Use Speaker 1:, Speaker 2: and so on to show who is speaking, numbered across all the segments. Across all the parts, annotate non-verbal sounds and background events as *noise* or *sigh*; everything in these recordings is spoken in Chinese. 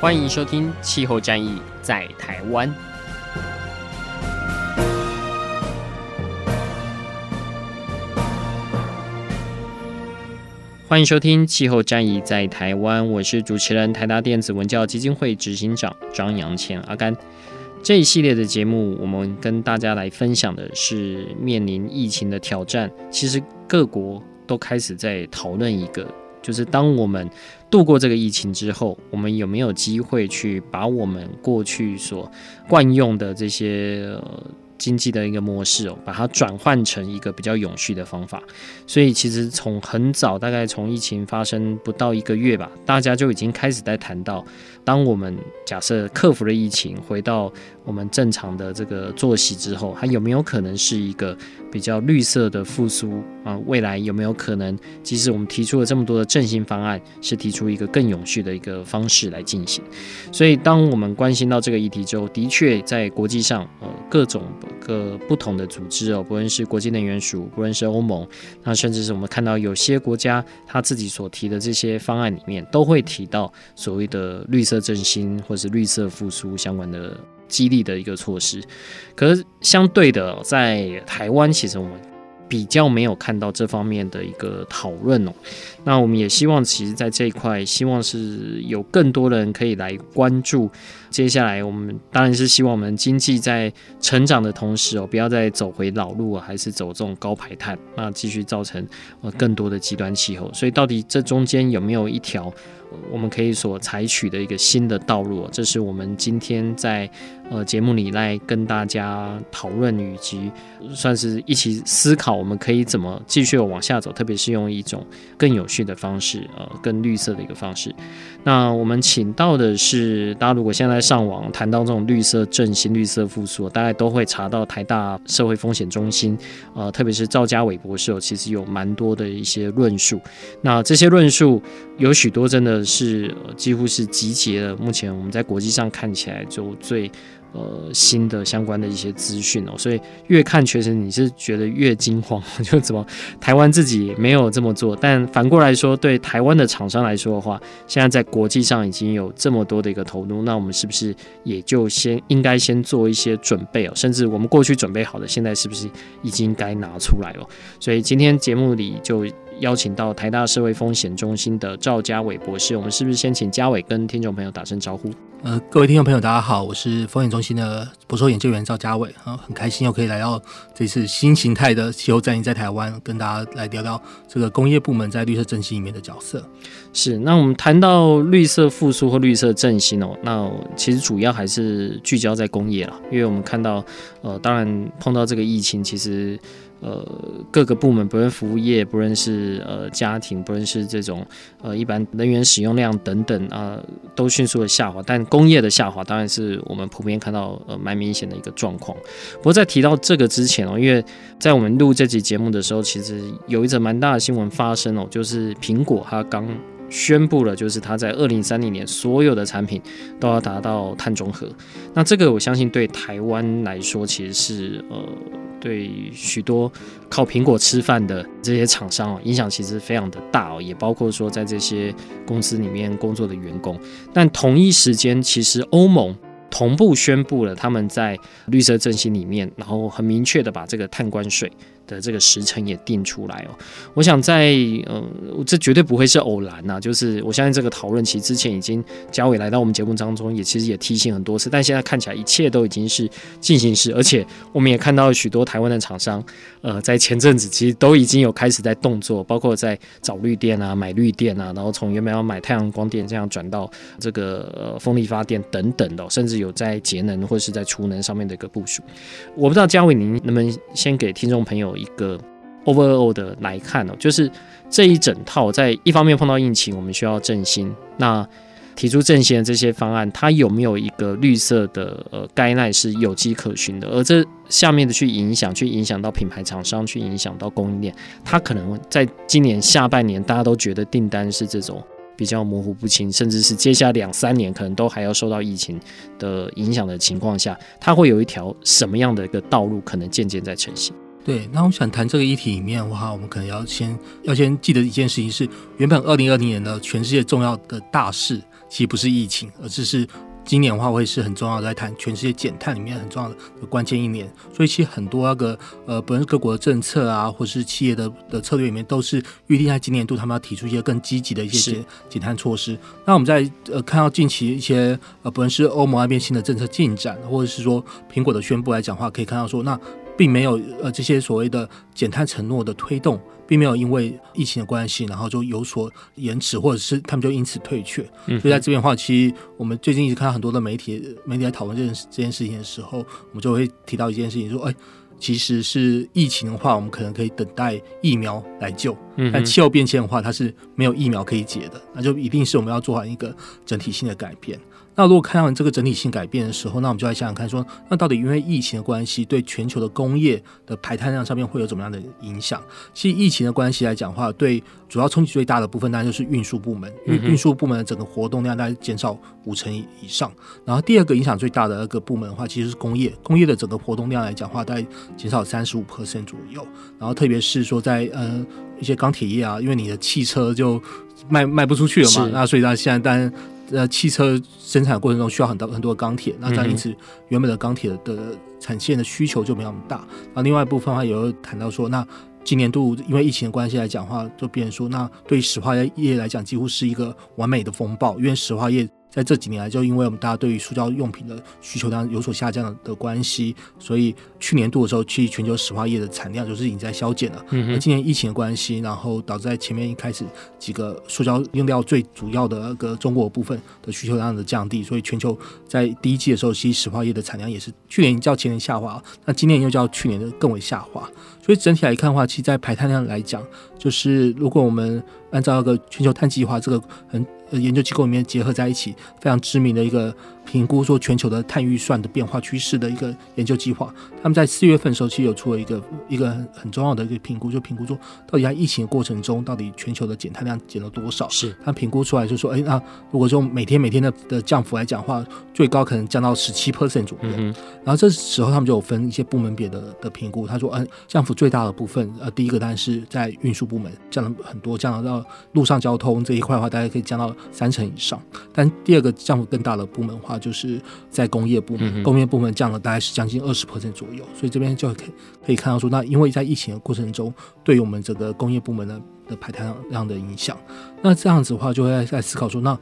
Speaker 1: 欢迎收听《气候战役在台湾》。欢迎收听《气候战役在台湾》，我是主持人台达电子文教基金会执行长张扬谦阿甘。这一系列的节目，我们跟大家来分享的是面临疫情的挑战。其实各国都开始在讨论一个。就是当我们度过这个疫情之后，我们有没有机会去把我们过去所惯用的这些，经济的一个模式哦，把它转换成一个比较永续的方法。所以其实从很早，大概从疫情发生不到一个月吧，大家就已经开始在谈到，当我们假设克服了疫情，回到我们正常的这个作息之后，还有没有可能是一个比较绿色的复苏啊？未来有没有可能，即使我们提出了这么多的振兴方案，是提出一个更永续的一个方式来进行？所以，当我们关心到这个议题之后，的确在国际上，呃，各种各不同的组织哦，不论是国际能源署，不论是欧盟，那甚至是我们看到有些国家他自己所提的这些方案里面，都会提到所谓的绿色的振兴或是绿色复苏相关的。激励的一个措施，可是相对的，在台湾其实我们比较没有看到这方面的一个讨论哦。那我们也希望，其实，在这一块，希望是有更多人可以来关注。接下来，我们当然是希望我们经济在成长的同时哦，不要再走回老路啊，还是走这种高排碳，那继续造成呃更多的极端气候。所以，到底这中间有没有一条？我们可以所采取的一个新的道路，这是我们今天在呃节目里来跟大家讨论，以及算是一起思考，我们可以怎么继续往下走，特别是用一种更有序的方式，呃，更绿色的一个方式。那我们请到的是，大家如果现在上网谈到这种绿色振兴、绿色复苏，大概都会查到台大社会风险中心，呃，特别是赵家伟博士，其实有蛮多的一些论述。那这些论述有许多真的是几乎是集结了目前我们在国际上看起来就最。呃，新的相关的一些资讯哦，所以越看确实你是觉得越惊慌，*laughs* 就怎么台湾自己没有这么做，但反过来说，对台湾的厂商来说的话，现在在国际上已经有这么多的一个投入，那我们是不是也就先应该先做一些准备哦？甚至我们过去准备好的，现在是不是已经该拿出来了？所以今天节目里就。邀请到台大社会风险中心的赵家伟博士，我们是不是先请家伟跟听众朋友打声招呼？
Speaker 2: 呃，各位听众朋友，大家好，我是风险中心的博士研究员赵家伟啊，很开心又可以来到这次新形态的气候战役在台湾，跟大家来聊聊这个工业部门在绿色振兴里面的角色。
Speaker 1: 是，那我们谈到绿色复苏或绿色振兴哦，那其实主要还是聚焦在工业了，因为我们看到，呃，当然碰到这个疫情，其实。呃，各个部门，不论服务业，不论是呃家庭，不论是这种呃一般能源使用量等等啊、都迅速的下滑。但工业的下滑，当然是我们普遍看到呃蛮明显的一个状况。不过在提到这个之前哦，因为在我们录这集节目的时候，其实有一则蛮大的新闻发生哦，就是苹果它刚宣布了，就是它在二零三零年所有的产品都要达到碳中和。那这个我相信对台湾来说，其实是呃。对许多靠苹果吃饭的这些厂商哦，影响其实非常的大哦，也包括说在这些公司里面工作的员工。但同一时间，其实欧盟同步宣布了他们在绿色振兴里面，然后很明确的把这个碳关税。的这个时程也定出来哦，我想在呃，这绝对不会是偶然呐、就是我相信这个讨论，其实之前已经嘉伟来到我们节目当中，也其实也提醒很多次，但现在看起来一切都已经是进行式，而且我们也看到许多台湾的厂商，呃，在前阵子其实都已经有开始在动作，包括在找绿电啊、买绿电啊，然后从原本要买太阳光电这样转到这个呃风力发电等等的，甚至有在节能或是在储能上面的一个部署。我不知道嘉伟您能不能先给听众朋友。一个 overall 的来看哦，就是这一整套，在一方面碰到疫情，我们需要振兴。那提出振兴的这些方案，它有没有一个绿色的呃概念是有迹可循的？而这下面的去影响，去影响到品牌厂商，去影响到供应链，它可能在今年下半年，大家都觉得订单是这种。比较模糊不清，甚至是接下来两三年可能都还要受到疫情的影响的情况下，它会有一条什么样的一个道路可能渐渐在成型？
Speaker 2: 对，那我想谈这个议题里面的话，我们可能要先要先记得一件事情是，原本二零二零年的全世界重要的大事，其实不是疫情，而只是。今年的话会是很重要的，在谈全世界减碳里面很重要的关键一年，所以其实很多那个呃，不论是各国的政策啊，或是企业的的策略里面，都是预定在今年度他们要提出一些更积极的一些减减碳措施。那我们在呃看到近期一些呃，不论是欧盟那边新的政策进展，或者是说苹果的宣布来讲的话，可以看到说那。并没有呃这些所谓的减碳承诺的推动，并没有因为疫情的关系，然后就有所延迟，或者是他们就因此退却。所以在这边的话，其实我们最近一直看到很多的媒体媒体在讨论这件这件事情的时候，我们就会提到一件事情，说，哎，其实是疫情的话，我们可能可以等待疫苗来救，但气候变迁的话，它是没有疫苗可以解的，那就一定是我们要做好一个整体性的改变。那如果看到这个整体性改变的时候，那我们就来想想看说，说那到底因为疫情的关系，对全球的工业的排碳量上面会有怎么样的影响？其实疫情的关系来讲的话，对主要冲击最大的部分，当然就是运输部门，因为运输部门的整个活动量大概减少五成以上。然后第二个影响最大的那个部门的话，其实是工业，工业的整个活动量来讲的话，大概减少三十五 percent 左右。然后特别是说在呃一些钢铁业啊，因为你的汽车就卖卖不出去了嘛，那所以它现在当然。呃，汽车生产过程中需要很多很多的钢铁，那这样因此原本的钢铁的产线的需求就没那么大。那另外一部分的话，也有谈到说，那今年度因为疫情的关系来讲的话，就变成说，那对石化业来讲，几乎是一个完美的风暴，因为石化业。在这几年来，就因为我们大家对于塑胶用品的需求量有所下降的关系，所以去年度的时候，其实全球石化业的产量就是已经在消减了。嗯，而今年疫情的关系，然后导致在前面一开始几个塑胶用料最主要的那个中国部分的需求量的降低，所以全球在第一季的时候，其实石化业的产量也是去年较前年下滑，那今年又较去年的更为下滑。所以整体来看的话，其实，在排碳量来讲，就是如果我们按照一个全球碳计划这个很呃。研究机构里面结合在一起，非常知名的一个评估说全球的碳预算的变化趋势的一个研究计划。他们在四月份的时候，其实有出了一个一个很很重要的一个评估，就评估说到底在疫情的过程中，到底全球的减碳量减了多少？是，他评估出来就说，哎，那如果说每天每天的的降幅来讲的话，最高可能降到十七 percent 左右。嗯。然后这时候他们就有分一些部门别的的评估，他说，嗯，降幅最大的部分，呃，第一个当然是在运输部门降了很多，降到路上交通这一块的话，大概可以降到。三成以上，但第二个降幅更大的部门的话，就是在工业部门，工业部门降了大概是将近二十 percent 左右，所以这边就可以可以看到说，那因为在疫情的过程中，对于我们整个工业部门的的排碳量的影响，那这样子的话，就会在思考说，那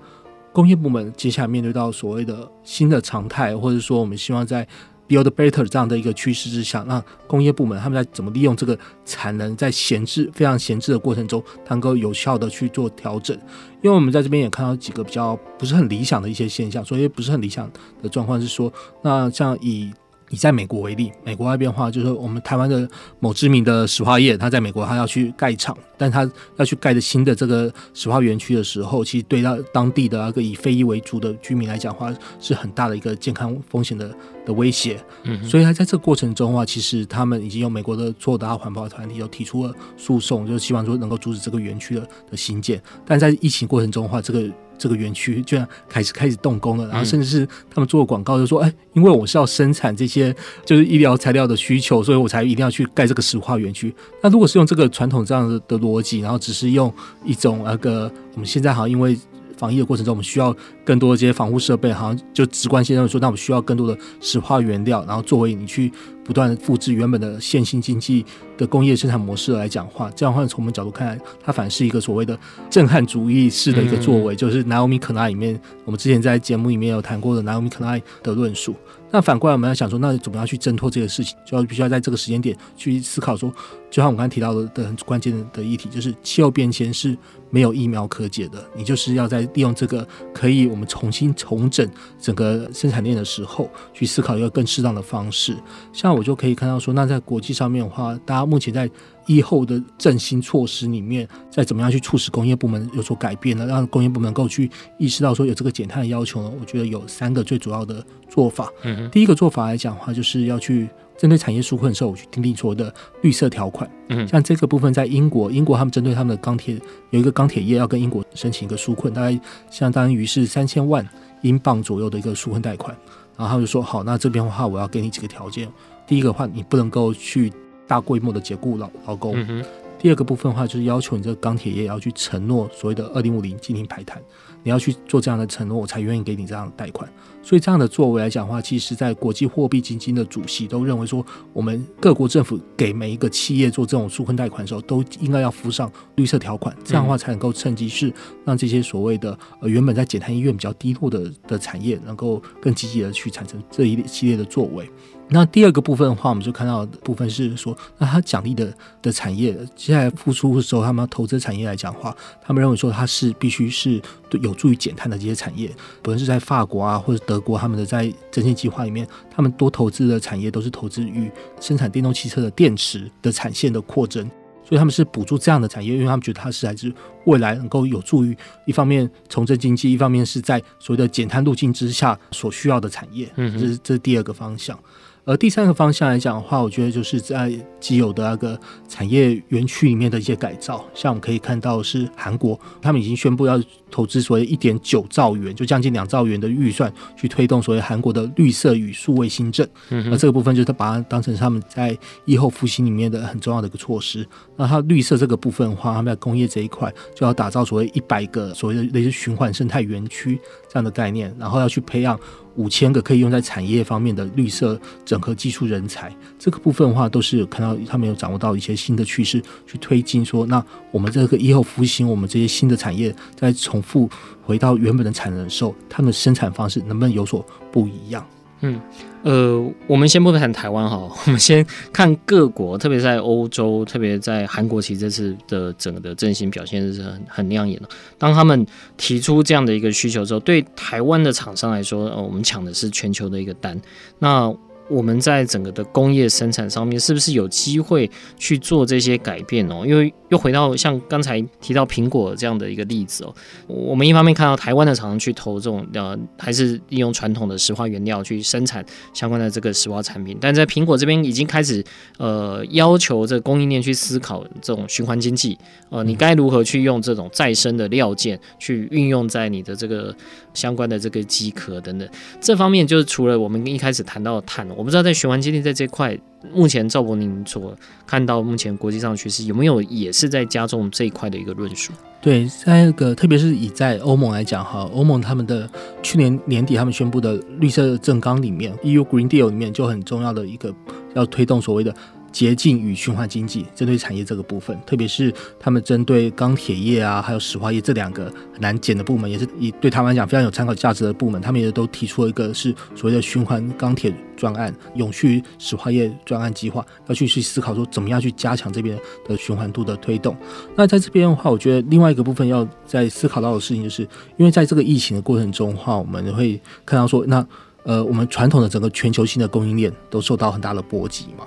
Speaker 2: 工业部门接下来面对到所谓的新的常态，或者说我们希望在 Build Better 这样的一个趋势之下，那工业部门他们在怎么利用这个产能，在闲置非常闲置的过程中，能够有效的去做调整。因为我们在这边也看到几个比较不是很理想的一些现象，所以不是很理想的状况是说，那像以。以在美国为例，美国那边的话，就是我们台湾的某知名的石化业，他在美国他要去盖厂，但他要去盖的新的这个石化园区的时候，其实对到当地的那个以非裔为主的居民来讲的话，是很大的一个健康风险的的威胁。嗯，所以他在这个过程中的话，其实他们已经有美国的所有的环保团体有提出了诉讼，就是希望说能够阻止这个园区的的新建。但在疫情过程中的话，这个。这个园区居然开始开始动工了，然后甚至是他们做广告，就说：“哎，因为我是要生产这些就是医疗材料的需求，所以我才一定要去盖这个石化园区。”那如果是用这个传统这样的的逻辑，然后只是用一种那个我们现在好像因为。防疫的过程中，我们需要更多的这些防护设备，好像就直观性认为说，那我们需要更多的石化原料，然后作为你去不断复制原本的线性经济的工业生产模式来讲话，这样的话从我们角度看来，它反而是一个所谓的震撼主义式的一个作为，嗯、就是奈欧米可奈里面，我们之前在节目里面有谈过的奈欧米可奈的论述。那反过来，我们要想说，那怎么样去挣脱这个事情？就要必须要在这个时间点去思考说，就像我们刚才提到的的很关键的的议题，就是气候变迁是没有疫苗可解的。你就是要在利用这个可以我们重新重整整个生产链的时候，去思考一个更适当的方式。像我就可以看到说，那在国际上面的话，大家目前在疫后的振兴措施里面，再怎么样去促使工业部门有所改变呢？让工业部门能够去意识到说有这个减碳的要求呢？我觉得有三个最主要的做法。嗯哼，第一个做法来讲的话，就是要去针对产业纾困的时候，我去订定所谓的绿色条款。嗯，像这个部分在英国，英国他们针对他们的钢铁有一个钢铁业要跟英国申请一个纾困，大概相当于是三千万英镑左右的一个纾困贷款。然后他就说好，那这边的话我要给你几个条件。第一个话，你不能够去大规模的解雇老劳工。嗯第二个部分的话，就是要求你这个钢铁业要去承诺所谓的二零五零进行排碳，你要去做这样的承诺，我才愿意给你这样的贷款。所以这样的作为来讲的话，其实在国际货币基金的主席都认为说，我们各国政府给每一个企业做这种纾困贷款的时候，都应该要附上绿色条款，这样的话才能够趁机是让这些所谓的呃原本在减碳意愿比较低落的的产业，能够更积极的去产生这一系列的作为。那第二个部分的话，我们就看到的部分是说，那他奖励的的产业，接下来复苏的时候，他们要投资产业来讲的话，他们认为说它是必须是有助于减碳的这些产业，不论是在法国啊或者德国，他们的在振兴计划里面，他们多投资的产业都是投资于生产电动汽车的电池的产线的扩增，所以他们是补助这样的产业，因为他们觉得它是来自未来能够有助于一方面重振经济，一方面是在所谓的减碳路径之下所需要的产业，嗯，这是这是第二个方向。而第三个方向来讲的话，我觉得就是在既有的那个产业园区里面的一些改造，像我们可以看到是韩国，他们已经宣布要投资所谓一点九兆元，就将近两兆元的预算去推动所谓韩国的绿色与数位新政。嗯，那这个部分就是他把它当成他们在疫后复兴里面的很重要的一个措施。那它绿色这个部分的话，他们在工业这一块就要打造所谓一百个所谓的类似循环生态园区这样的概念，然后要去培养。五千个可以用在产业方面的绿色整合技术人才，这个部分的话，都是看到他们有掌握到一些新的趋势去推进。说，那我们这个以后复兴，我们这些新的产业再重复回到原本的产能的时候，他们的生产方式能不能有所不一样？
Speaker 1: 嗯，呃，我们先不谈台湾哈，*laughs* 我们先看各国，特别在欧洲，特别在韩国，其实这次的整个的振兴表现是很很亮眼的。当他们提出这样的一个需求之后，对台湾的厂商来说，呃，我们抢的是全球的一个单，那。我们在整个的工业生产上面，是不是有机会去做这些改变哦？因为又回到像刚才提到苹果这样的一个例子哦，我们一方面看到台湾的厂商去投这种呃，还是利用传统的石化原料去生产相关的这个石化产品，但在苹果这边已经开始呃要求这个供应链去思考这种循环经济，呃，你该如何去用这种再生的料件去运用在你的这个相关的这个机壳等等，这方面就是除了我们一开始谈到的碳。我不知道在循环经济在这块，目前赵博您所看到目前国际上的趋势有没有也是在加重这一块的一个论述？
Speaker 2: 对，在那个特别是以在欧盟来讲哈，欧盟他们的去年年底他们宣布的绿色政纲里面，EU Green Deal 里面就很重要的一个要推动所谓的。洁净与循环经济，针对产业这个部分，特别是他们针对钢铁业啊，还有石化业这两个很难减的部门，也是以对他们来讲非常有参考价值的部门，他们也都提出了一个是所谓的循环钢铁专案、永续石化业专案计划，要去去思考说怎么样去加强这边的循环度的推动。那在这边的话，我觉得另外一个部分要在思考到的事情，就是因为在这个疫情的过程中的话，我们会看到说，那呃，我们传统的整个全球性的供应链都受到很大的波及嘛。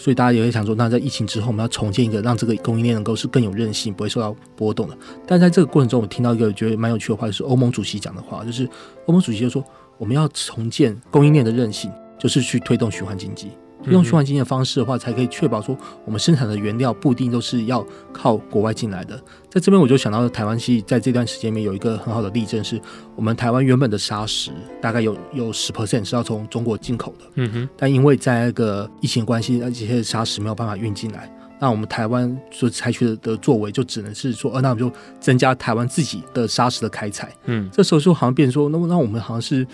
Speaker 2: 所以大家也会想说，那在疫情之后，我们要重建一个让这个供应链能够是更有韧性，不会受到波动的。但在这个过程中，我听到一个觉得蛮有趣的话，就是欧盟主席讲的话，就是欧盟主席就说，我们要重建供应链的韧性，就是去推动循环经济。用循环经济的方式的话，才可以确保说我们生产的原料不一定都是要靠国外进来的。在这边我就想到台湾，其实在这段时间里面有一个很好的例证，是我们台湾原本的砂石大概有有十 percent 是要从中国进口的。嗯哼。但因为在那个疫情关系，那这些砂石没有办法运进来，那我们台湾所采取的的作为就只能是说，呃，那我们就增加台湾自己的砂石的开采。嗯。这时候就好像变成说，那么那我们好像是。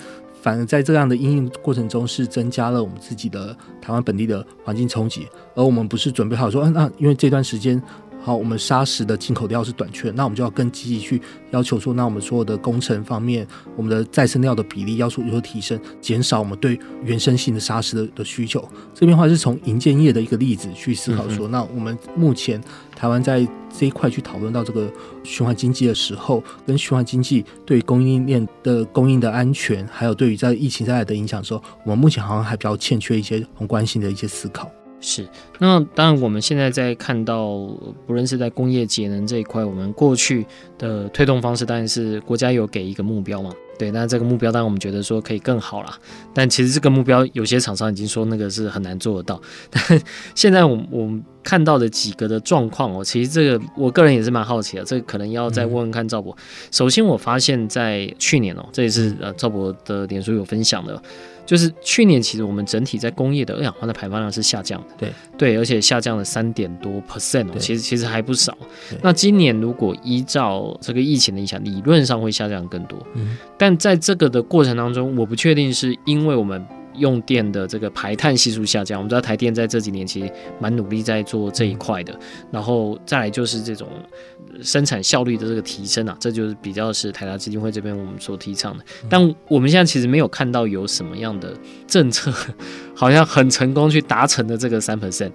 Speaker 2: 反而在这样的因应过程中，是增加了我们自己的台湾本地的环境冲击，而我们不是准备好说，嗯、啊，那因为这段时间。好，我们砂石的进口料是短缺，那我们就要更积极去要求说，那我们所有的工程方面，我们的再生料的比例要求有所提升，减少我们对原生性的砂石的的需求。这边的话是从银建业的一个例子去思考说，那我们目前台湾在这一块去讨论到这个循环经济的时候，跟循环经济对供应链的供应的安全，还有对于在疫情带来的影响的时候，我们目前好像还比较欠缺一些宏观性的一些思考。
Speaker 1: 是，那当然，我们现在在看到，不论是在工业节能这一块，我们过去的推动方式，当然是国家有给一个目标嘛。对，那这个目标当然我们觉得说可以更好啦，但其实这个目标有些厂商已经说那个是很难做得到。*laughs* 但现在我我们看到的几个的状况哦，其实这个我个人也是蛮好奇的，这个可能要再问问看赵博。嗯、首先我发现，在去年哦，这也是呃赵博的脸书有分享的。就是去年，其实我们整体在工业的二氧化碳排放量是下降的，
Speaker 2: 对
Speaker 1: 对，而且下降了三点多 percent 哦，其实其实还不少。那今年如果依照这个疫情的影响，理论上会下降更多。嗯，但在这个的过程当中，我不确定是因为我们。用电的这个排碳系数下降，我们知道台电在这几年其实蛮努力在做这一块的，然后再来就是这种生产效率的这个提升啊，这就是比较是台达基金会这边我们所提倡的。但我们现在其实没有看到有什么样的政策，*laughs* 好像很成功去达成的这个三 percent。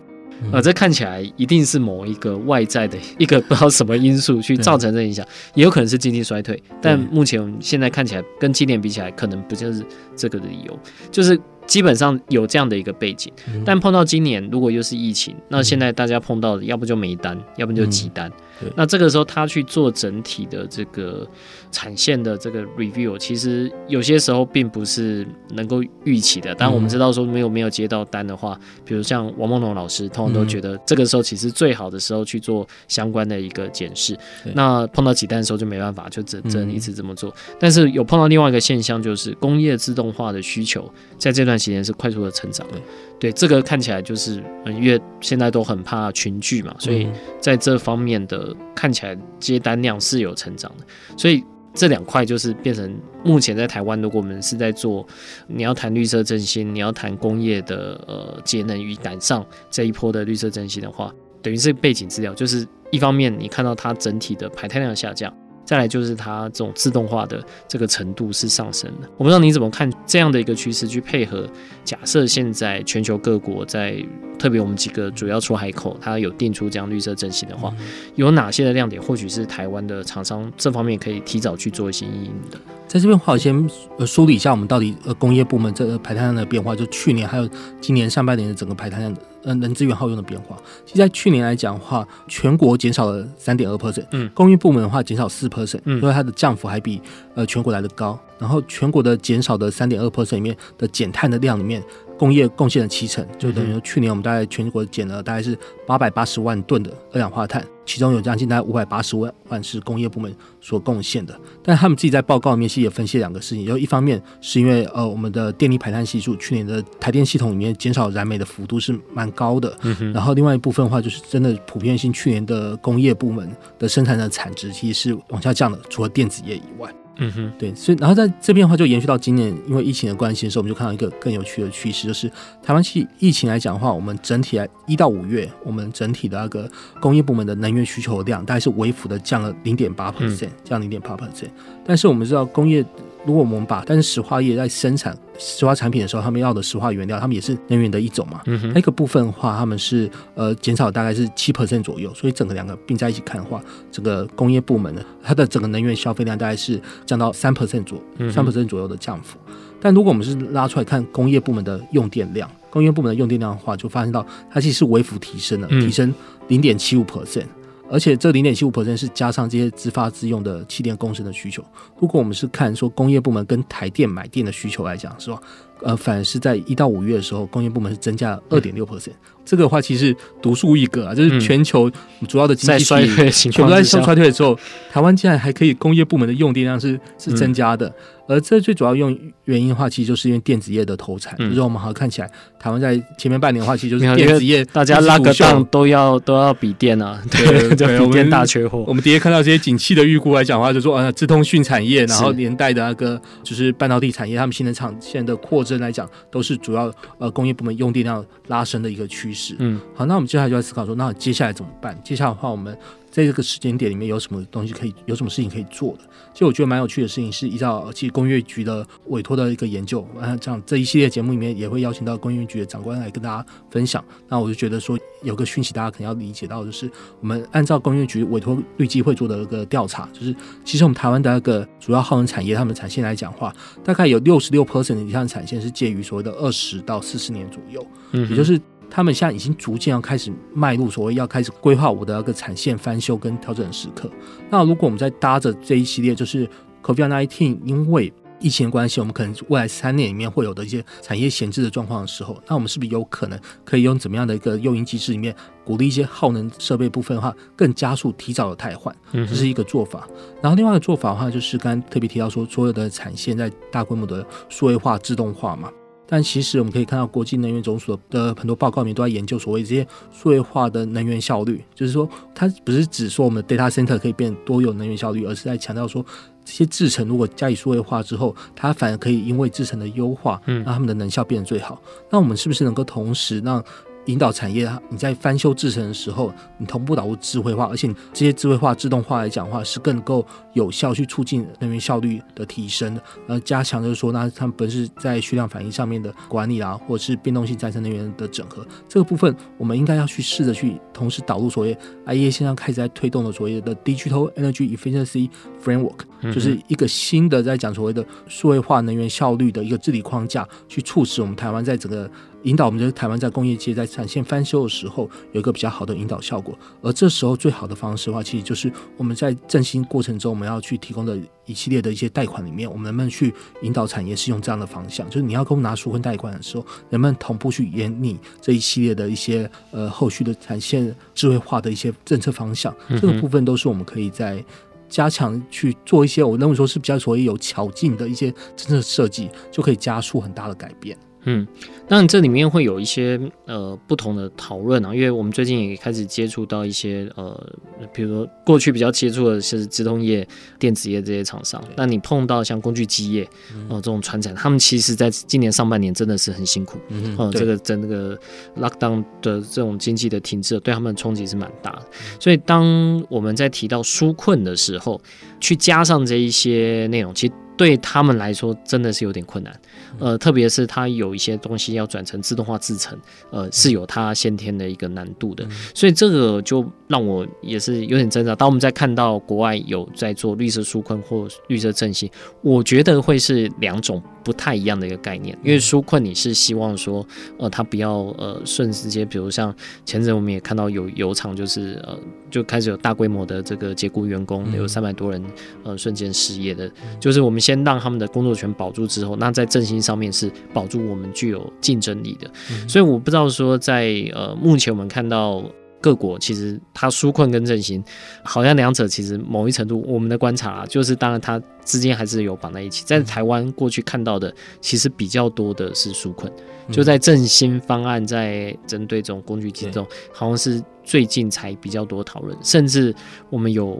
Speaker 1: 呃，这看起来一定是某一个外在的一个 *laughs* 不知道什么因素去造成这影响，也有可能是经济衰退。但目前我们现在看起来跟今年比起来，可能不就是这个的理由，就是。基本上有这样的一个背景，但碰到今年如果又是疫情，那现在大家碰到的要不就没单，要不就急单。那这个时候他去做整体的这个产线的这个 review，其实有些时候并不是能够预期的。当然我们知道说没有没有接到单的话，比如像王梦龙老师，通常都觉得这个时候其实最好的时候去做相关的一个检视。那碰到急单的时候就没办法，就只只能一直这么做。但是有碰到另外一个现象，就是工业自动化的需求在这段。时间是快速的成长的，对，这个看起来就是，因为现在都很怕群聚嘛，所以在这方面的看起来接单量是有成长的，所以这两块就是变成目前在台湾，如果我们是在做，你要谈绿色振兴，你要谈工业的呃节能与赶上这一波的绿色振兴的话，等于是背景资料，就是一方面你看到它整体的排碳量下降。再来就是它这种自动化的这个程度是上升的，我不知道你怎么看这样的一个趋势，去配合假设现在全球各国在特别我们几个主要出海口，它有定出这样绿色振兴的话，有哪些的亮点？或许是台湾的厂商这方面可以提早去做一些因应的。
Speaker 2: 在这边话，我先梳理一下我们到底呃工业部门这个排碳量的变化，就去年还有今年上半年的整个排碳量的。嗯，能资源耗用的变化，其实在去年来讲的话，全国减少了三点二 percent，嗯，工业部门的话减少四 percent，嗯，所以它的降幅还比呃全国来的高。然后全国的减少的三点二 percent 里面的减碳的量里面，工业贡献了七成，就等于说去年我们大概全国减了大概是八百八十万吨的二氧化碳，其中有将近大概五百八十万万是工业部门所贡献的。但他们自己在报告里面其实也分析了两个事情，就一方面是因为呃我们的电力排碳系数去年的台电系统里面减少燃煤的幅度是蛮高的，然后另外一部分的话就是真的普遍性去年的工业部门的生产的产值其实是往下降的，除了电子业以外。嗯哼，对，所以然后在这边的话，就延续到今年，因为疫情的关系的时候，我们就看到一个更有趣的趋势，就是台湾其疫情来讲的话，我们整体来一到五月，我们整体的那个工业部门的能源需求量大概是微幅的降了零点八 percent，降零点八 percent，但是我们知道工业。如果我们把，但是石化业在生产石化产品的时候，他们要的石化原料，他们也是能源的一种嘛。嗯哼。那个部分的话，他们是呃减少大概是七 percent 左右，所以整个两个并在一起看的话，整个工业部门呢，它的整个能源消费量大概是降到三 percent 左三 percent 左右的降幅。但如果我们是拉出来看工业部门的用电量，工业部门的用电量的话，就发现到它其实是微幅提升了，提升零点七五 percent。而且这零点七五 percent 是加上这些自发自用的气电共生的需求。如果我们是看说工业部门跟台电买电的需求来讲，是吧？呃，反而是在一到五月的时候，工业部门是增加了二点六 percent。这个的话其实独树一格啊，就是全球主要的经济体全部在受衰退的时候，台湾竟然还可以工业部门的用电量是是增加的。而这最主要用原因的话，其实就是因为电子业的投产。就是我们好像看起来，台湾在前面半年的话，其实就是电子业
Speaker 1: 大家拉个档都要都要比电啊，*laughs* 对，笔电大缺货。
Speaker 2: 我们直接看到这些景气的预估来讲的话，就说啊，智通讯产业，然后连带的那个就是半导体产业，他们新的厂线的扩增来讲，都是主要呃工业部门用电量拉升的一个趋势。嗯，好，那我们接下来就要思考说，那接下来怎么办？接下来的话，我们。在这个时间点里面有什么东西可以，有什么事情可以做的？其实我觉得蛮有趣的事情是，依照其实工业局的委托的一个研究，啊，这样这一系列节目里面也会邀请到工业局的长官来跟大家分享。那我就觉得说，有个讯息大家可能要理解到，就是我们按照工业局委托绿基会做的一个调查，就是其实我们台湾的那个主要耗能产业，他们产线来讲话，大概有六十六 percent 以上的产线是介于所谓的二十到四十年左右，嗯，也就是。他们现在已经逐渐要开始迈入所谓要开始规划我的那个产线翻修跟调整的时刻。那如果我们在搭着这一系列，就是 COVID-19，因为疫情的关系，我们可能未来三年里面会有的一些产业闲置的状况的时候，那我们是不是有可能可以用怎么样的一个诱因机制里面，鼓励一些耗能设备部分的话，更加速提早的汰换，这是一个做法。然后另外一个做法的话，就是刚刚特别提到说，所有的产线在大规模的数位化、自动化嘛。但其实我们可以看到，国际能源总署的很多报告里面都在研究所谓这些数位化的能源效率，就是说它不是只说我们的 data center 可以变多有能源效率，而是在强调说这些制程如果加以数位化之后，它反而可以因为制程的优化，让它们的能效变得最好。那我们是不是能够同时让引导产业，你在翻修制成的时候，你同步导入智慧化，而且这些智慧化、自动化来讲的话，是更够有效去促进能源效率的提升，呃，加强就是说，那他们本是在蓄量反应上面的管理啊，或者是变动性再生能源的整合，这个部分我们应该要去试着去同时导入所谓 IEA 现在开始在推动的所谓的 Digital Energy Efficiency Framework，就是一个新的在讲所谓的数位化能源效率的一个治理框架，去促使我们台湾在整个。引导我们的台湾在工业界在产线翻修的时候有一个比较好的引导效果，而这时候最好的方式的话，其实就是我们在振兴过程中我们要去提供的一系列的一些贷款里面，我们能不能去引导产业是用这样的方向？就是你要跟我们拿纾困贷款的时候，能不能同步去研拟这一系列的一些呃后续的产线智慧化的一些政策方向？这个部分都是我们可以在加强去做一些，我认为说是比较所谓有巧劲的一些政策设计，就可以加速很大的改变。
Speaker 1: 嗯，那这里面会有一些呃不同的讨论啊，因为我们最近也开始接触到一些呃，比如说过去比较接触的是资通业、电子业这些厂商，那你碰到像工具机业哦、呃、这种船产，他们其实在今年上半年真的是很辛苦，嗯、呃，这个整个 lockdown 的这种经济的停滞，对他们的冲击是蛮大的。所以当我们在提到纾困的时候，去加上这一些内容，其实。对他们来说真的是有点困难，呃，特别是它有一些东西要转成自动化制成，呃，是有它先天的一个难度的，所以这个就让我也是有点挣扎。当我们在看到国外有在做绿色纾困或绿色振兴，我觉得会是两种不太一样的一个概念，因为纾困你是希望说，呃，他不要呃顺直接，比如像前阵我们也看到有油厂就是呃就开始有大规模的这个解雇员工，有三百多人呃瞬间失业的，就是我们先。让他们的工作权保住之后，那在振兴上面是保住我们具有竞争力的。嗯、所以我不知道说在呃目前我们看到各国其实它纾困跟振兴好像两者其实某一程度我们的观察、啊、就是当然它之间还是有绑在一起。在台湾过去看到的其实比较多的是纾困，就在振兴方案在针对这种工具机中好像是。最近才比较多讨论，甚至我们有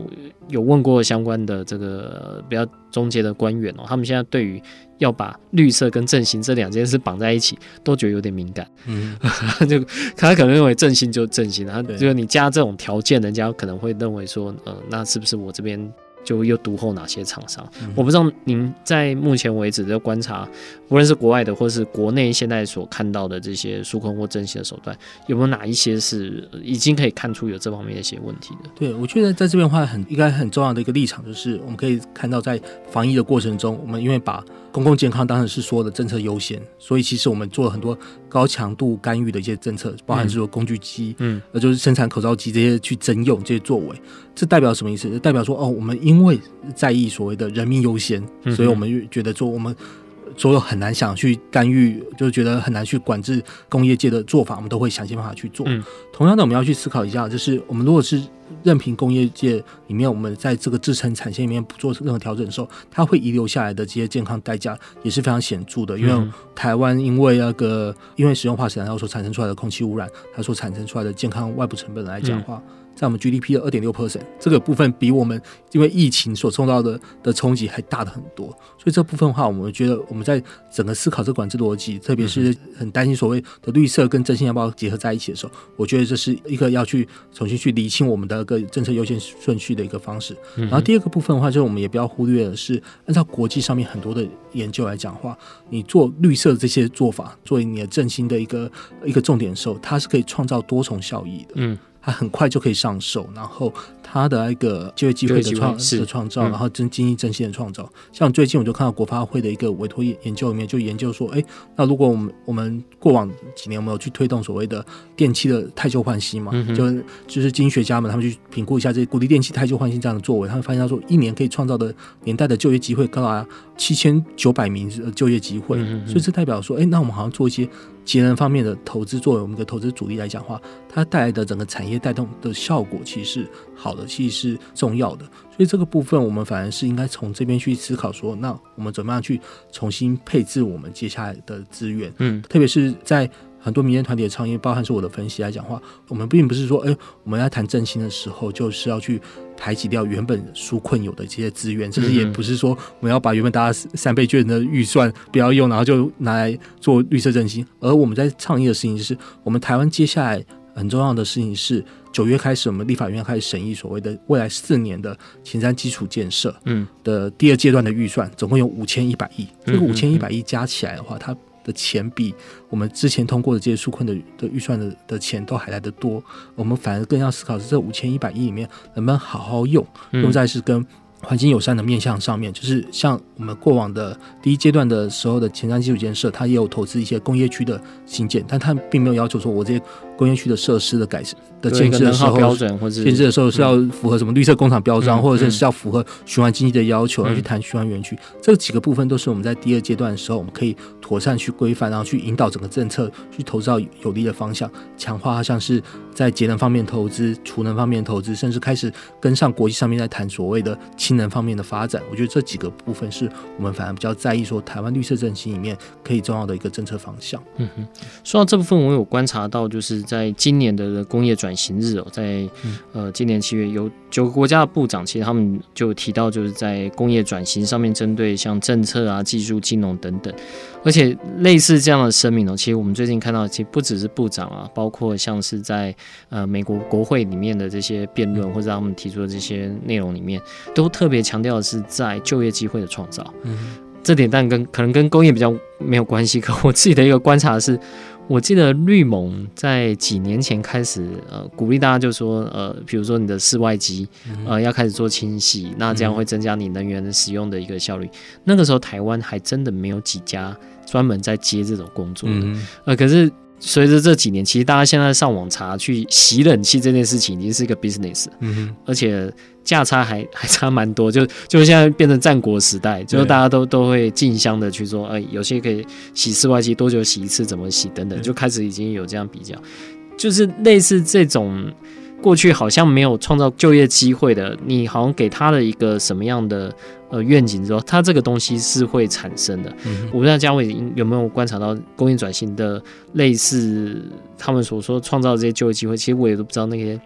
Speaker 1: 有问过相关的这个比较中介的官员哦，他们现在对于要把绿色跟振兴这两件事绑在一起，都觉得有点敏感。嗯，*laughs* 就他可能认为振兴就振兴，他就是你加这种条件，人家可能会认为说，呃，那是不是我这边？就又独后哪些厂商？我不知道您在目前为止的观察，无论是国外的或是国内现在所看到的这些纾困或振兴的手段，有没有哪一些是已经可以看出有这方面的一些问题的？
Speaker 2: 对，我觉得在这边的话，很应该很重要的一个立场就是，我们可以看到在防疫的过程中，我们因为把公共健康当然是说的政策优先，所以其实我们做了很多高强度干预的一些政策，包含是说工具机，嗯，那就是生产口罩机这些去征用这些作为，这代表什么意思？就代表说哦，我们因为在意所谓的人民优先，所以我们觉得做我们所有很难想去干预，就觉得很难去管制工业界的做法，我们都会想尽办法去做。嗯，同样的，我们要去思考一下，就是我们如果是。任凭工业界里面，我们在这个制成产线里面不做任何调整的时候，它会遗留下来的这些健康代价也是非常显著的。因为台湾因为那个因为使用化石燃料所产生出来的空气污染，它所产生出来的健康外部成本来讲的话。在我们 GDP 的二点六 percent，这个部分比我们因为疫情所受到的的冲击还大的很多，所以这部分的话，我们觉得我们在整个思考这管制逻辑，特别是很担心所谓的绿色跟振兴要不要结合在一起的时候，我觉得这是一个要去重新去理清我们的一个政策优先顺序的一个方式。然后第二个部分的话，就是我们也不要忽略的是，按照国际上面很多的研究来讲的话，你做绿色的这些做法作为你的振兴的一个一个重点的时候，它是可以创造多重效益的。嗯。它很快就可以上手，然后它的一个就业机会的创的创造，然后真经济振兴的创造。像最近我就看到国发会的一个委托研研究里面，就研究说，哎，那如果我们我们过往几年我们有去推动所谓的电器的汰旧换新嘛，嗯、就就是经济学家们他们去评估一下这些鼓励电器汰旧换新这样的作为，他们发现他说一年可以创造的年代的就业机会高达七千九百名的就业机会，嗯、所以这代表说，哎，那我们好像做一些节能方面的投资，作为我们的投资主力来讲的话，它带来的整个产业带动的效果其实是好的，其实是重要的。所以这个部分，我们反而是应该从这边去思考说，那我们怎么样去重新配置我们接下来的资源？嗯，特别是在。很多民间团体的倡议，包含是我的分析来讲话，我们并不是说，哎、欸，我们在谈振兴的时候，就是要去排挤掉原本纾困有的这些资源，甚至也不是说我们要把原本大家三倍券的预算不要用，然后就拿来做绿色振兴。而我们在倡议的事情，就是我们台湾接下来很重要的事情是，九月开始，我们立法院开始审议所谓的未来四年的前瞻基础建设，嗯，的第二阶段的预算，总共有五千一百亿。这个五千一百亿加起来的话，它的钱比我们之前通过的这些纾困的的预算的的钱都还来得多，我们反而更要思考是这五千一百亿里面能不能好好用，用在是跟环境友善的面向上面，就是像我们过往的第一阶段的时候的前瞻基础建设，它也有投资一些工业区的新建，但它并没有要求说我这些。工业区的设施的改善的建设的时候，标准或者建设的时候是要符合什么绿色工厂标章，或者是是要符合循环经济的要求，而去谈循环园区。这几个部分都是我们在第二阶段的时候，我们可以妥善去规范，然后去引导整个政策去投资到有利的方向，强化它像是在节能方面投资、储能方面投资，甚至开始跟上国际上面在谈所谓的氢能方面的发展。我觉得这几个部分是我们反而比较在意，说台湾绿色振兴里面可以重要的一个政策方向。
Speaker 1: 嗯哼，说到这部分，我有观察到，就是。在今年的工业转型日哦，在呃今年七月有九个国家的部长，其实他们就提到，就是在工业转型上面，针对像政策啊、技术、金融等等，而且类似这样的声明呢，其实我们最近看到，其实不只是部长啊，包括像是在呃美国国会里面的这些辩论，或者他们提出的这些内容里面，都特别强调的是在就业机会的创造。嗯，这点但跟可能跟工业比较没有关系，可我自己的一个观察是。我记得绿盟在几年前开始，呃，鼓励大家就说，呃，比如说你的室外机，呃，要开始做清洗，那这样会增加你能源的使用的一个效率。那个时候台湾还真的没有几家专门在接这种工作的，呃，可是。随着这几年，其实大家现在上网查去洗冷气这件事情已经是一个 business，嗯哼，而且价差还 *laughs* 还差蛮多，就就现在变成战国时代，就是大家都都会竞相的去说，哎，有些可以洗室外机多久洗一次，怎么洗等等，就开始已经有这样比较，就是类似这种过去好像没有创造就业机会的，你好像给他的一个什么样的？呃，愿景之后，它这个东西是会产生的。嗯、我不知道嘉伟有没有观察到工业转型的类似他们所说创造的这些就业机会，其实我也都不知道那些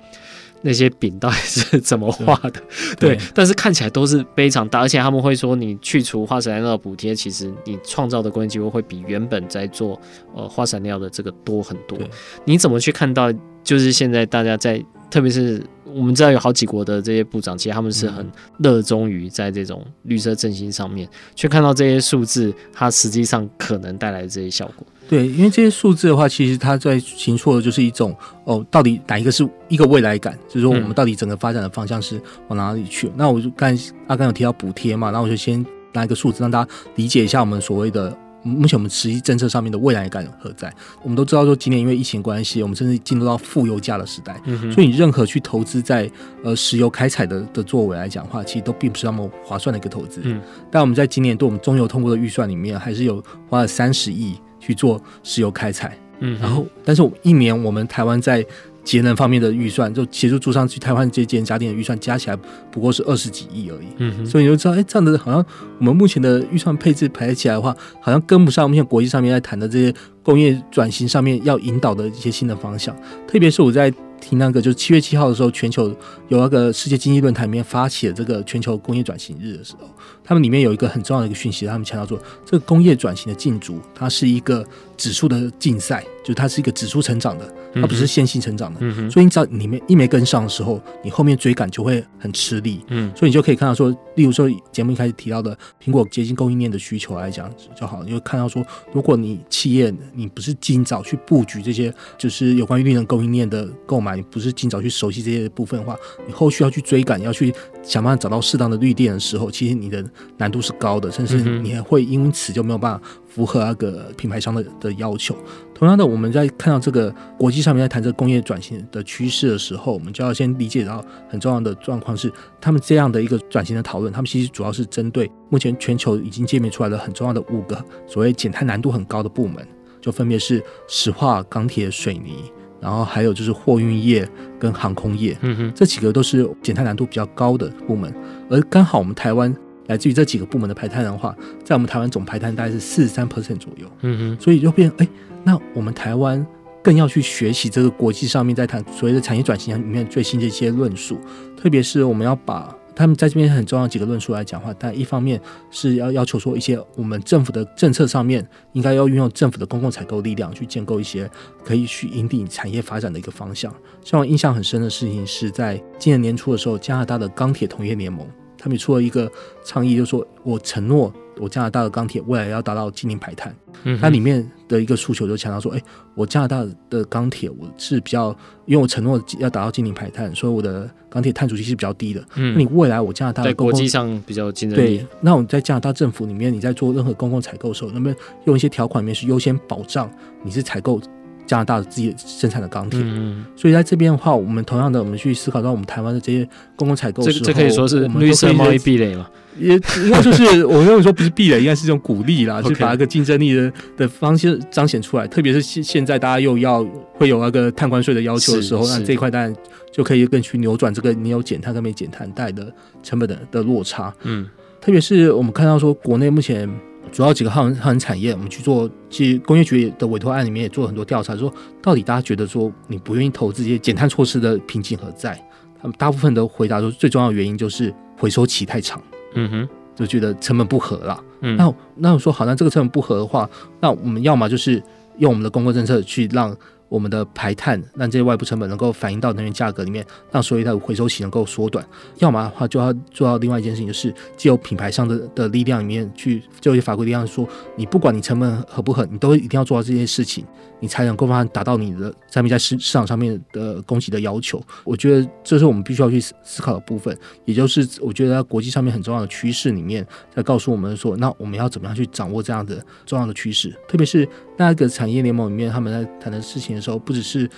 Speaker 1: 那些饼到底是怎么画的。对，对，但是看起来都是非常大，而且他们会说，你去除化石燃料的补贴，其实你创造的工业机会会比原本在做呃化石燃料的这个多很多。你怎么去看到？就是现在大家在，特别是。我们知道有好几国的这些部长，其实他们是很热衷于在这种绿色振兴上面，去看到这些数字，它实际上可能带来的这些效果。
Speaker 2: 对，因为这些数字的话，其实它在形错的就是一种哦，到底哪一个是一个未来感，就是说我们到底整个发展的方向是往哪里去。那我就刚阿刚有提到补贴嘛，那我就先拿一个数字让大家理解一下我们所谓的。目前我们实际政策上面的未来感何在？我们都知道说，今年因为疫情关系，我们甚至进入到负油价的时代，嗯、所以你任何去投资在呃石油开采的的作为来讲的话，其实都并不是那么划算的一个投资。嗯，但我们在今年对我们中油通过的预算里面，还是有花了三十亿去做石油开采。嗯，然后，但是我一年我们台湾在节能方面的预算，就协助住商去台湾这间家电的预算加起来不过是二十几亿而已。嗯哼，所以你就知道，哎，这样的好像我们目前的预算配置排起来的话，好像跟不上目前国际上面在谈的这些工业转型上面要引导的一些新的方向。特别是我在听那个，就是七月七号的时候，全球有那个世界经济论坛里面发起了这个全球工业转型日的时候，他们里面有一个很重要的一个讯息，他们强调说，这个工业转型的竞逐，它是一个指数的竞赛。就是它是一个指数成长的，它不是线性成长的。
Speaker 1: 嗯、
Speaker 2: 所以你只要你没一没跟上的时候，你后面追赶就会很吃力。
Speaker 1: 嗯，
Speaker 2: 所以你就可以看到说，例如说节目一开始提到的苹果接近供应链的需求来讲就好，你会看到说，如果你企业你不是尽早去布局这些，就是有关于绿能供应链的购买，你不是尽早去熟悉这些部分的话，你后续要去追赶，要去想办法找到适当的绿电的时候，其实你的难度是高的，甚至你还会因此就没有办法符合那个品牌商的的要求。同样的，我们在看到这个国际上面在谈这个工业转型的趋势的时候，我们就要先理解到很重要的状况是，他们这样的一个转型的讨论，他们其实主要是针对目前全球已经界面出来的很重要的五个所谓减碳难度很高的部门，就分别是石化、钢铁、水泥，然后还有就是货运业跟航空业，
Speaker 1: 嗯哼，
Speaker 2: 这几个都是减碳难度比较高的部门，而刚好我们台湾。来自于这几个部门的排碳的话，在我们台湾总排碳大概是四十三 percent 左右。
Speaker 1: 嗯哼，
Speaker 2: 所以就变哎，那我们台湾更要去学习这个国际上面在谈所谓的产业转型里面最新的一些论述，特别是我们要把他们在这边很重要几个论述来讲话，但一方面是要要求说一些我们政府的政策上面应该要运用政府的公共采购力量去建构一些可以去引领产业发展的一个方向。像我印象很深的事情是在今年年初的时候，加拿大的钢铁同业联盟。他们出了一个倡议，就是说我承诺，我加拿大的钢铁未来要达到净零排碳。嗯，它里面的一个诉求就强调说，哎，我加拿大的钢铁我是比较，因为我承诺要达到净零排碳，所以我的钢铁碳足迹是比较低的。嗯，那你未来我加拿大的
Speaker 1: 在国际上比较竞争力。
Speaker 2: 对，那我们在加拿大政府里面，你在做任何公共采购的时候，能不能用一些条款里面是优先保障你是采购？加拿大的自己生产的钢铁，嗯，所以在这边的话，我们同样的，我们去思考到我们台湾的这些公共采购，
Speaker 1: 这这可以说是绿色贸易壁垒嘛？
Speaker 2: 也应该就是我认为说不是壁垒，应该是这种鼓励啦，*laughs* 就是把那个竞争力的的方式彰显出来。特别是现现在大家又要会有那个碳关税的要求的时候，那这一块当然就可以更去扭转这个你有减碳跟没减碳带的成本的的落差。嗯，特别是我们看到说国内目前。主要几个耗能耗能产业，我们去做，其实工业局的委托案里面也做了很多调查，说到底大家觉得说你不愿意投资这些减碳措施的瓶颈何在？他们大部分的回答说，最重要的原因就是回收期太长，
Speaker 1: 嗯哼，
Speaker 2: 就觉得成本不合了。
Speaker 1: 嗯，
Speaker 2: 那那我说好，那这个成本不合的话，那我们要么就是用我们的公共政策去让。我们的排碳让这些外部成本能够反映到能源价格里面，让所有的回收期能够缩短；要么的话，就要做到另外一件事情，就是既有品牌上的的力量里面去，就有法规力量说，你不管你成本合不合，你都一定要做到这件事情，你才能够让它达到你的产品在市市场上面的供给的要求。我觉得这是我们必须要去思考的部分，也就是我觉得在国际上面很重要的趋势里面，在告诉我们说，那我们要怎么样去掌握这样的重要的趋势，特别是那个产业联盟里面他们在谈的事情。的时候，不只是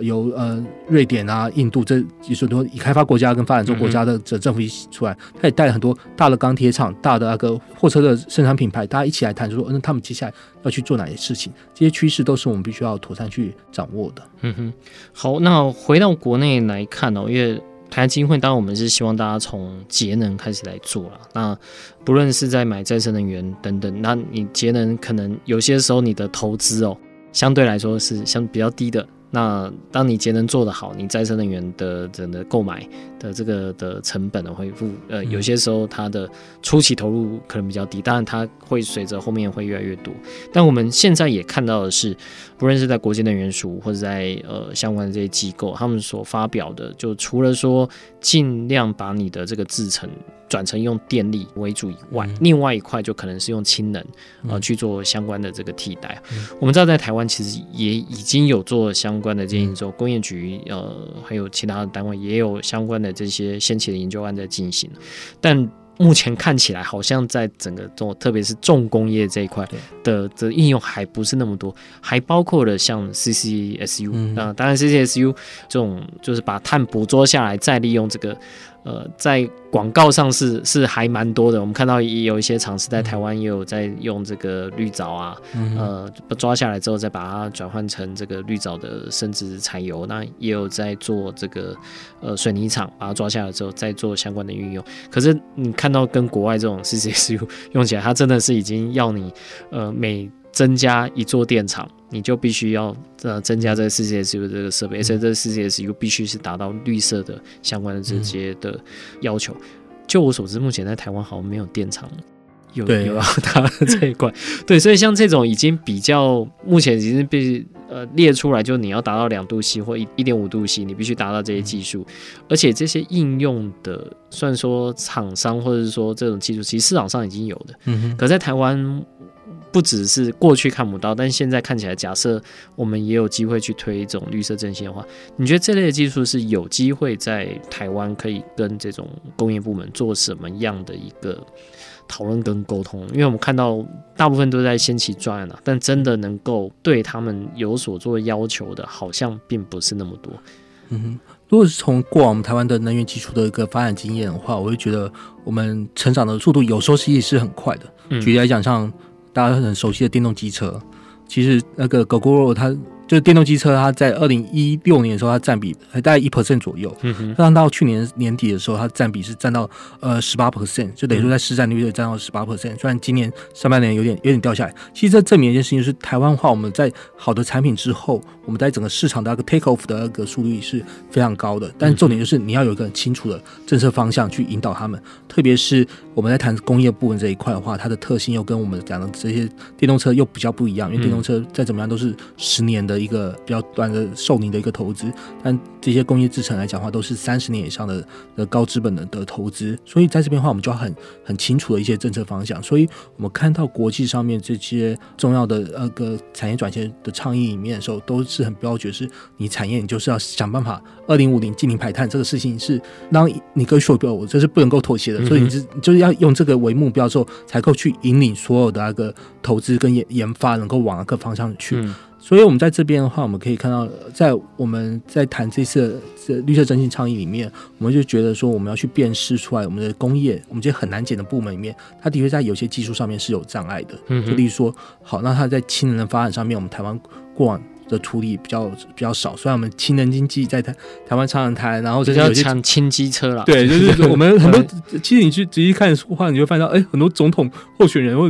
Speaker 2: 由呃瑞典啊、印度这几许多已开发国家跟发展中国家的这政府一起出来，他也带了很多大的钢铁厂、大的那个货车的生产品牌，大家一起来谈，说，那他们接下来要去做哪些事情？这些趋势都是我们必须要妥善去掌握的。
Speaker 1: 嗯哼，好，那回到国内来看哦，因为台湾基金会，当然我们是希望大家从节能开始来做了。那不论是在买再生能源等等，那你节能可能有些时候你的投资哦。相对来说是相比较低的。那当你节能做得好，你再生能源的整个购买的这个的成本的恢复，呃，有些时候它的初期投入可能比较低，当然它会随着后面会越来越多。但我们现在也看到的是，不论是在国际能源署或者在呃相关的这些机构，他们所发表的，就除了说尽量把你的这个制程转成用电力为主以外，嗯、另外一块就可能是用氢能呃去做相关的这个替代。嗯、我们知道在台湾其实也已经有做相关的建议，说工业局呃还有其他的单位也有相关的这些先期的研究案在进行，但目前看起来好像在整个重特别是重工业这一块的的应用还不是那么多，还包括了像 CCSU 啊、呃，当然 CCSU 这种就是把碳捕捉下来再利用这个。呃，在广告上是是还蛮多的，我们看到也有一些厂是在台湾也有在用这个绿藻啊，嗯、呃，抓下来之后再把它转换成这个绿藻的生质柴油，那也有在做这个呃水泥厂，把它抓下来之后再做相关的运用。可是你看到跟国外这种 CCSU 用起来，它真的是已经要你呃每增加一座电厂，你就必须要呃增加这个 CCSU 这个设备，而且这个 CCSU 必须是达到绿色的相关的这些的要求。就我所知，目前在台湾好像没有电厂有有要达这一块。对，所以像这种已经比较目前已经被呃列出来，就你要达到两度 C 或一一点五度 C，你必须达到这些技术，而且这些应用的，虽然说厂商或者是说这种技术，其实市场上已经有的，嗯哼，可在台湾。不只是过去看不到，但现在看起来，假设我们也有机会去推一种绿色阵线的话，你觉得这类的技术是有机会在台湾可以跟这种工业部门做什么样的一个讨论跟沟通？因为我们看到大部分都在先期专案了，但真的能够对他们有所做要求的，好像并不是那么多。
Speaker 2: 嗯哼，如果是从过往我们台湾的能源技术的一个发展经验的话，我会觉得我们成长的速度有时候其实是很快的。举例来讲，像大家很熟悉的电动机车，其实那个 Gogoro 它。就是电动机车，它在二零一六年的时候，它占比还大概一 percent 左右。嗯哼。但到去年年底的时候，它占比是占到呃十八 percent，就等于说在市占率也占到十八 percent。虽然今年上半年有点有点掉下来，其实这证明一件事情，就是台湾化我们在好的产品之后，我们在整个市场的那个 take off 的那个速率是非常高的。但重点就是你要有一个很清楚的政策方向去引导他们，特别是我们在谈工业部分这一块的话，它的特性又跟我们讲的这些电动车又比较不一样，因为电动车再怎么样都是十年的。一个比较短的寿命的一个投资，但这些工业制成来讲的话，都是三十年以上的的高资本的的投资，所以在这边的话，我们就要很很清楚的一些政策方向。所以我们看到国际上面这些重要的那个产业转型的倡议里面的时候，都是很标准，是你产业你就是要想办法二零五零净零排碳这个事情是让你跟说标，我这是不能够妥协的，所以你是就是要用这个为目标之后，才够去引领所有的那个投资跟研研发能够往那个方向去。嗯所以，我们在这边的话，我们可以看到，在我们在谈这次这绿色征信倡议里面，我们就觉得说，我们要去辨识出来，我们的工业，我们这些很难减的部门里面，它的确在有些技术上面是有障碍的。嗯，就例如说，好，那它在氢能的发展上面，我们台湾过往的处理比较比较少。虽然我们氢能经济在台台湾常常谈，然后就是有些
Speaker 1: 氢机车了。
Speaker 2: 对，就是我们很多，*laughs* 其实你去仔细看的话，你会发现到，哎，很多总统候选人或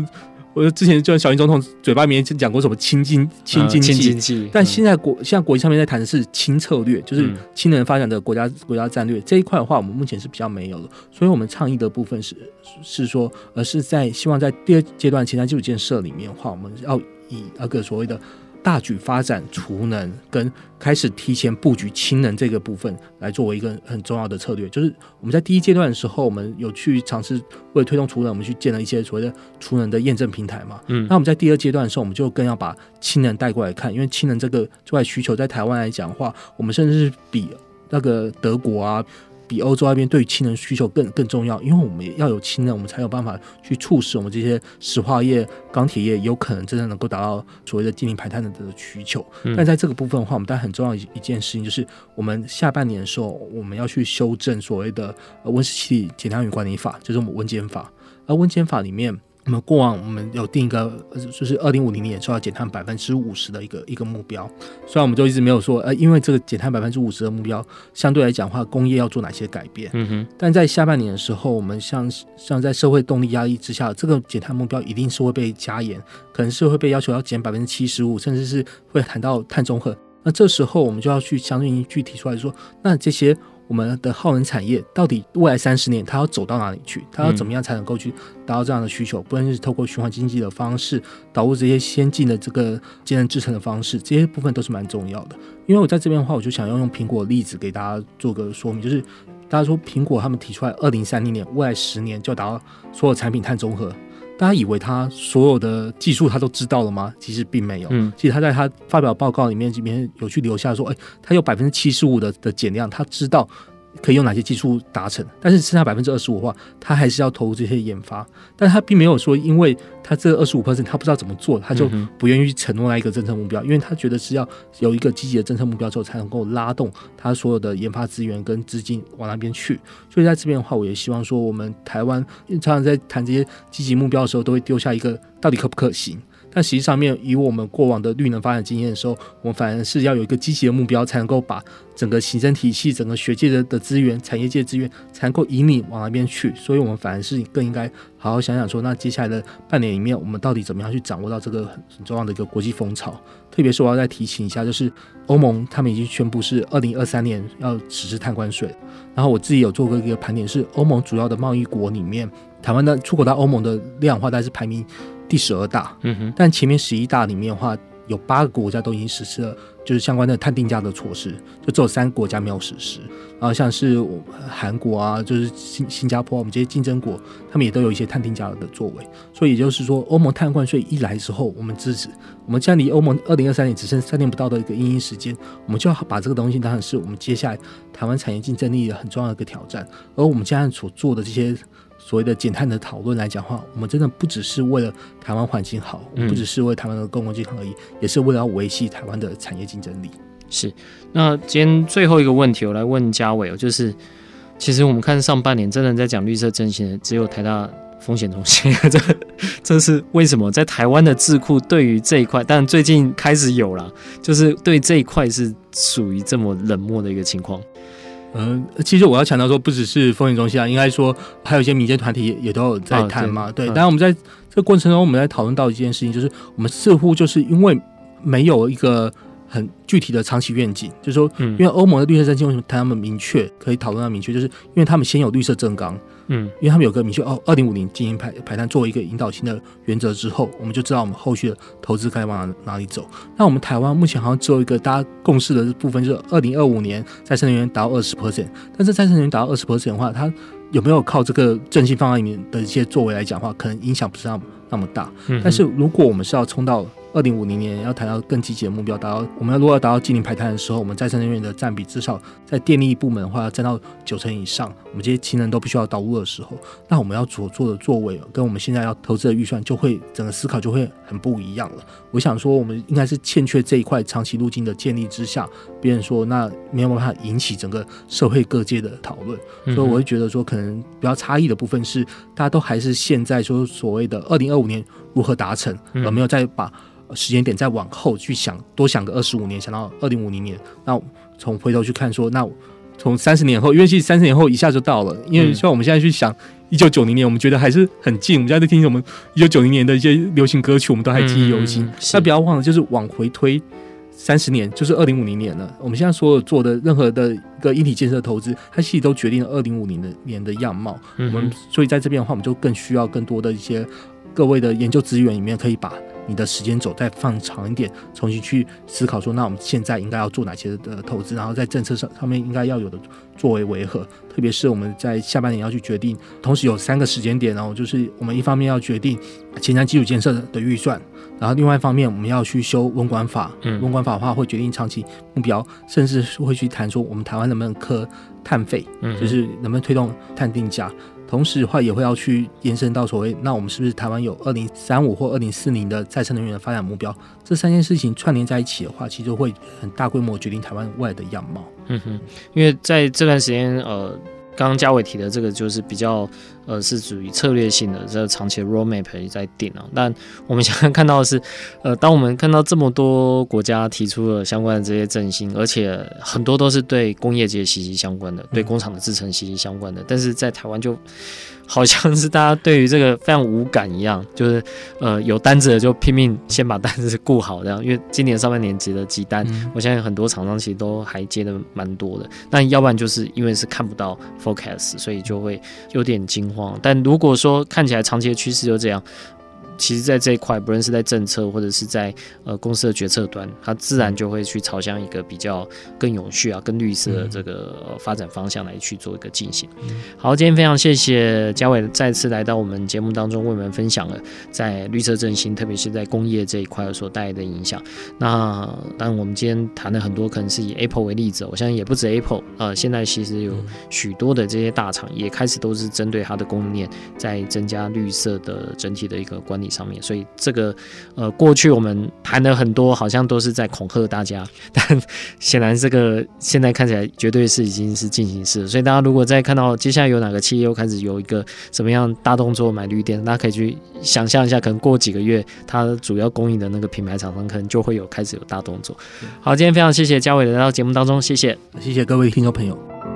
Speaker 2: 我之前就小英总统嘴巴里面讲过什么亲经亲经济，但现在国现在国际上面在谈的是轻策略，就是氢能发展的国家国家战略这一块的话，我们目前是比较没有的。所以，我们倡议的部分是是说，而是在希望在第二阶段前瞻基础建设里面的话，我们要以那个所谓的。大举发展储能，跟开始提前布局氢能这个部分，来作为一个很重要的策略。就是我们在第一阶段的时候，我们有去尝试为了推动储能，我们去建了一些所谓的储能的验证平台嘛。嗯，那我们在第二阶段的时候，我们就更要把氢能带过来看，因为氢能这个这块需求在台湾来讲的话，我们甚至是比那个德国啊。比欧洲那边对于氢能需求更更重要，因为我们要有氢能，我们才有办法去促使我们这些石化业、钢铁业有可能真正能够达到所谓的净零排碳的的需求。嗯、但在这个部分的话，我们当然很重要一一件事情就是，我们下半年的时候，我们要去修正所谓的温室气体减量与管理法，就是我们温减法。而温减法里面。我们过往我们有定一个，就是二零五零年就要减碳百分之五十的一个一个目标。虽然我们就一直没有说，呃，因为这个减碳百分之五十的目标，相对来讲的话，工业要做哪些改变？嗯哼。但在下半年的时候，我们像像在社会动力压力之下，这个减碳目标一定是会被加严，可能是会被要求要减百分之七十五，甚至是会谈到碳中和。那这时候我们就要去相对应具体出来说，那这些。我们的耗能产业到底未来三十年它要走到哪里去？它要怎么样才能够去达到这样的需求？不论是透过循环经济的方式，导入这些先进的这个节能制程的方式，这些部分都是蛮重要的。因为我在这边的话，我就想要用苹果的例子给大家做个说明，就是大家说苹果他们提出来二零三零年未来十年就要达到所有产品碳中和。大家以为他所有的技术他都知道了吗？其实并没有。嗯，其实他在他发表报告里面，里面有去留下说，哎，他有百分之七十五的的减量，他知道。可以用哪些技术达成？但是剩下百分之二十五的话，他还是要投入这些研发。但他并没有说，因为他这二十五 percent 他不知道怎么做，他就不愿意承诺那一个政策目标。因为他觉得是要有一个积极的政策目标之后，才能够拉动他所有的研发资源跟资金往那边去。所以在这边的话，我也希望说，我们台湾常常在谈这些积极目标的时候，都会丢下一个到底可不可行。但实际上面，以我们过往的绿能发展经验的时候，我们反而是要有一个积极的目标，才能够把整个行政体系、整个学界的的资源、产业界资源，才能够引领往那边去。所以，我们反而是更应该好好想想说，那接下来的半年里面，我们到底怎么样去掌握到这个很很重要的一个国际风潮？特别是我要再提醒一下，就是欧盟他们已经宣布是二零二三年要实施碳关税。然后我自己有做过一个盘点，是欧盟主要的贸易国里面，台湾的出口到欧盟的量化，大概是排名。第十二大，嗯哼，但前面十一大里面的话，有八个国家都已经实施了，就是相关的碳定价的措施，就只有三个国家没有实施。然后像是韩国啊，就是新新加坡，我们这些竞争国，他们也都有一些碳定价的作为。所以也就是说，欧盟碳关税一来之后，我们支持，我们现在离欧盟二零二三年只剩三年不到的一个因应时间，我们就要把这个东西当成是我们接下来台湾产业竞争力的很重要的一个挑战。而我们现在所做的这些。所谓的减碳的讨论来讲话，我们真的不只是为了台湾环境好，不只是为台湾的公共健康而已，也是为了要维系台湾的产业竞争力。
Speaker 1: 是。那今天最后一个问题，我来问嘉伟哦，就是其实我们看上半年真的在讲绿色振兴的，只有台大风险中心，*laughs* 这这是为什么？在台湾的智库对于这一块，但最近开始有了，就是对这一块是属于这么冷漠的一个情况。
Speaker 2: 嗯，其实我要强调说，不只是风险中心啊，应该说还有一些民间团体也，都有在谈嘛。哦、对，当然、嗯、我们在这个过程中，我们在讨论到一件事情，就是我们似乎就是因为没有一个很具体的长期愿景，就是说，因为欧盟的绿色振兴为什么谈他们明确可以讨论到明确，就是因为他们先有绿色政纲。嗯，因为他们有个明确哦，二零五零进行排排碳作为一个引导性的原则之后，我们就知道我们后续的投资该往哪哪里走。那我们台湾目前好像只有一个大家共识的部分，就是二零二五年再生能源达到二十 percent。但是再生能源达到二十 percent 的话，它有没有靠这个振兴方案里面的一些作为来讲的话，可能影响不是那么那么大。但是如果我们是要冲到二零五零年要谈到更积极的目标，达到我们要如果要达到净零排碳的时候，我们再生能源的占比至少在电力部门的话要占到九成以上。我们这些氢能都必须要导入的时候，那我们要所做的作为跟我们现在要投资的预算就会整个思考就会很不一样了。我想说，我们应该是欠缺这一块长期路径的建立之下，别人说那没有办法引起整个社会各界的讨论，嗯、所以我会觉得说，可能比较差异的部分是，大家都还是现在说所谓的二零二五年如何达成，而没有再把。时间点再往后去想，多想个二十五年，想到二零五零年，那从回头去看说，那从三十年后，因为其实三十年后一下就到了，因为像我们现在去想一九九零年，我们觉得还是很近。我们现在在听我们一九九零年的一些流行歌曲，我们都还记忆犹新。那不要忘了，就是往回推三十年，就是二零五零年了。我们现在所有做的任何的一个一体建设投资，它其实都决定了二零五零的年的样貌。我们所以在这边的话，我们就更需要更多的一些各位的研究资源里面，可以把。你的时间轴再放长一点，重新去思考说，那我们现在应该要做哪些的投资，然后在政策上上面应该要有的作为维和？特别是我们在下半年要去决定，同时有三个时间点，然后就是我们一方面要决定前瞻基础建设的预算，然后另外一方面我们要去修温管法，嗯，温管法的话会决定长期目标，甚至会去谈说我们台湾能不能科碳费，嗯，就是能不能推动碳定价。同时的话，也会要去延伸到所谓，那我们是不是台湾有二零三五或二零四零的再生能源的发展目标？这三件事情串联在一起的话，其实会很大规模决定台湾外的样貌。
Speaker 1: 嗯哼，因为在这段时间，呃。刚刚家纬提的这个就是比较呃是属于策略性的，这个长期的 roadmap 也在定啊。但我们现在看到的是，*laughs* 呃，当我们看到这么多国家提出了相关的这些振兴，而且很多都是对工业界息息相关的，对工厂的制成息息相关的，但是在台湾就。好像是大家对于这个非常无感一样，就是呃有单子的就拼命先把单子顾好这样，因为今年上半年接的急单，嗯、我相信很多厂商其实都还接的蛮多的。那要不然就是因为是看不到 forecast，所以就会有点惊慌。但如果说看起来长期的趋势就这样。其实，在这一块，不论是在政策或者是在呃公司的决策端，它自然就会去朝向一个比较更永续啊、更绿色的这个发展方向来去做一个进行。好，今天非常谢谢嘉伟再次来到我们节目当中，为我们分享了在绿色振兴，特别是在工业这一块所带来的影响。那当然，我们今天谈了很多，可能是以 Apple 为例子，我相信也不止 Apple，呃，现在其实有许多的这些大厂也开始都是针对它的供应链，在增加绿色的整体的一个管理。上面，所以这个呃，过去我们谈了很多，好像都是在恐吓大家，但显然这个现在看起来绝对是已经是进行式。所以大家如果再看到接下来有哪个企业又开始有一个什么样大动作买绿电，大家可以去想象一下，可能过几个月，它主要供应的那个品牌厂商可能就会有开始有大动作。好，今天非常谢谢嘉伟来到节目当中，谢谢，
Speaker 2: 谢谢各位听众朋友。